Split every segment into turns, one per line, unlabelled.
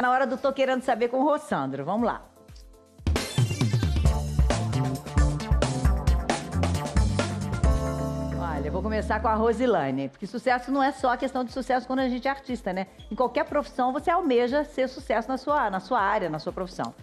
Tá na hora do Tô Querendo Saber com o Rossandro. Vamos lá. Olha, vou começar com a Rosilane, porque sucesso não é só questão de sucesso quando a gente é artista, né? Em qualquer profissão você almeja ser sucesso na sua, na sua área, na sua profissão.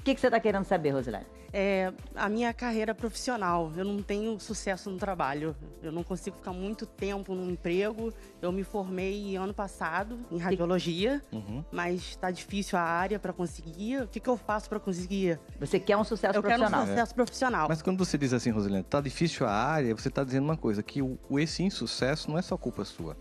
O que, que você está querendo saber, Rosilane?
É, a minha carreira profissional. Eu não tenho sucesso no trabalho. Eu não consigo ficar muito tempo num emprego. Eu me formei ano passado em radiologia,
Uhum.
mas está difícil a área para conseguir. O que, que eu faço para conseguir?
Você quer um sucesso
eu quero
profissional?
um sucesso profissional.
Mas quando você diz assim, Rosilene, tá difícil a área, você tá dizendo uma coisa, que o, o esse insucesso não é só culpa sua.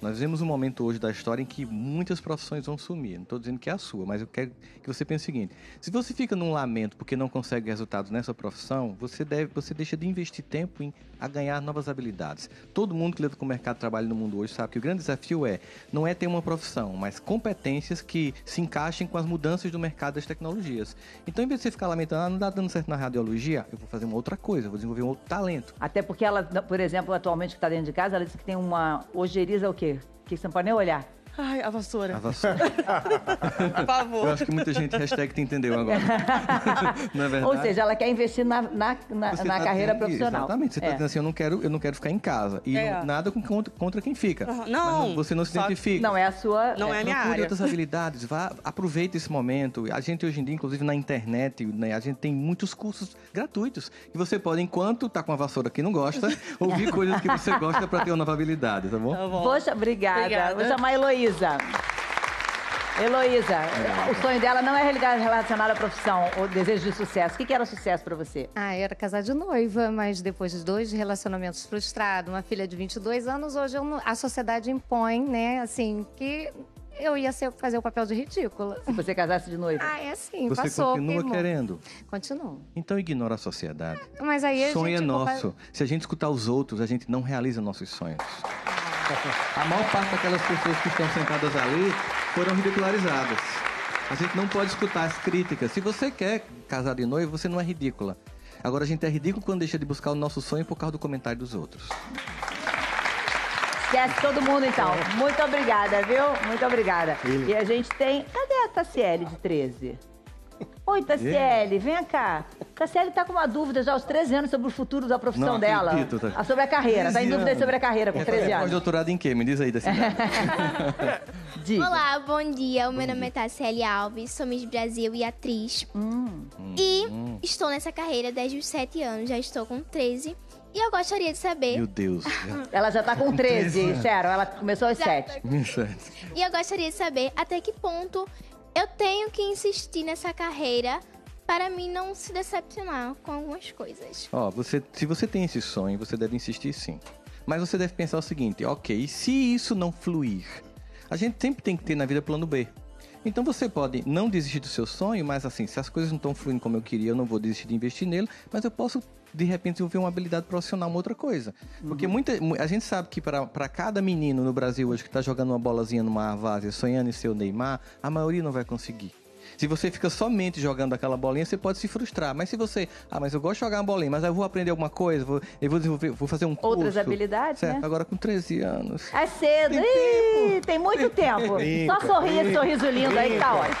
Nós vivemos um momento hoje da história em que muitas profissões vão sumir. Não estou dizendo que é a sua, mas eu quero que você pense o seguinte: se você fica num lamento porque não consegue resultados nessa profissão, você deve, você deixa de investir tempo em a ganhar novas habilidades. Todo mundo que lida com o mercado de trabalho no mundo hoje sabe que o grande desafio é não é ter uma profissão, mas competências que se encaixem com as mudanças do mercado das tecnologias. Então, em vez de você ficar lamentando, ah, não está dando certo na radiologia, eu vou fazer uma outra coisa, vou desenvolver um outro talento.
Até porque ela, por exemplo, atualmente que está dentro de casa, ela disse que tem uma ojeriza o quê? Que pode nem olhar.
Ai, a vassoura.
A vassoura.
Por favor.
Eu acho que muita gente hashtag te entendeu agora. Não é verdade?
Ou seja, ela quer investir na, na, na,
Você
na
tá
carreira
dizendo-
profissional.
Exatamente. Você está
É.
dizendo assim, eu não quero, eu não quero ficar em casa. E
É.
não- nada contra, contra quem fica. Mas
Não,
você não se identifica.
Não é a sua.
Não é a minha
Procure
área.
outras habilidades, vá, aproveite esse momento. A gente hoje em dia, inclusive na internet, né, a gente tem muitos cursos gratuitos que você pode, enquanto tá com a vassoura que não gosta, ouvir coisas que você gosta para ter uma nova habilidade, tá bom?
Tá bom.
Poxa, obrigada.
Obrigada.
Vou chamar a Heloísa. Heloísa, o sonho dela não é relacionado à profissão, o desejo de sucesso. O que que era sucesso pra você?
Ah, era casar de noiva, mas depois de dois relacionamentos frustrados, uma filha de 22 anos, hoje eu a sociedade impõe, né, assim, que eu ia ser, fazer o papel de ridícula.
Se você casasse de noiva?
Ah, é assim,
Você
passou.
continua
queimou.
querendo.
Continuo.
Então ignora a sociedade.
Mas aí a
sonho é
gente...
nosso. Se a gente escutar os outros, a gente não realiza nossos sonhos. A maior parte daquelas pessoas que estão sentadas ali foram ridicularizadas. A gente não pode escutar as críticas. Se você quer casar de noivo, você não é ridícula. Agora a gente é ridículo quando deixa de buscar o nosso sonho por causa do comentário dos outros.
Esquece todo mundo, então. Muito obrigada, viu? Muito obrigada. E a gente tem... Cadê a Tassiele de 13? Oi, Tassiele, vem cá. Tassiele tá com uma dúvida já aos 13 anos sobre o futuro da profissão
Não
dela.
acredito, tá?
Ah, Sobre a carreira. Tá em
13
dúvida sobre a carreira com
Quer
13
fazer
anos.
Pós-doutorado em quê? Me diz aí.
Diga.
Olá, bom dia. O meu nome é Tassiele Alves, sou Miss Brasil e atriz.
Hum.
E estou nessa carreira desde os 7 anos, já estou com 13. E eu gostaria de saber.
Meu Deus.
Ela já tá com 13, Sharon. Ela começou aos
Já
7.
E eu gostaria de saber até que ponto eu tenho que insistir nessa carreira para mim não se decepcionar com algumas coisas.
Ó, você, se você tem esse sonho, você deve insistir sim. Mas você deve pensar o seguinte, ok, se isso não fluir? A gente sempre tem que ter na vida plano B. Então você pode não desistir do seu sonho, mas assim, se as coisas não estão fluindo como eu queria, eu não vou desistir de investir nele, mas eu posso de repente desenvolver uma habilidade profissional, uma outra coisa. Porque muita, mu- a gente sabe que para cada menino no Brasil hoje que está jogando uma bolazinha numa várzea, sonhando em ser o Neymar, a maioria não vai conseguir. Se você fica somente jogando aquela bolinha, você pode se frustrar. Mas se você, ah, mas eu gosto de jogar uma bolinha, mas eu vou aprender alguma coisa, vou, eu vou desenvolver, vou fazer um curso.
Outras habilidades,
certo?
né?
Agora com 13 anos.
É cedo.
Tem
Ih, tem muito
tempo.
Só sorri esse sorriso lindo aí que tá ótimo.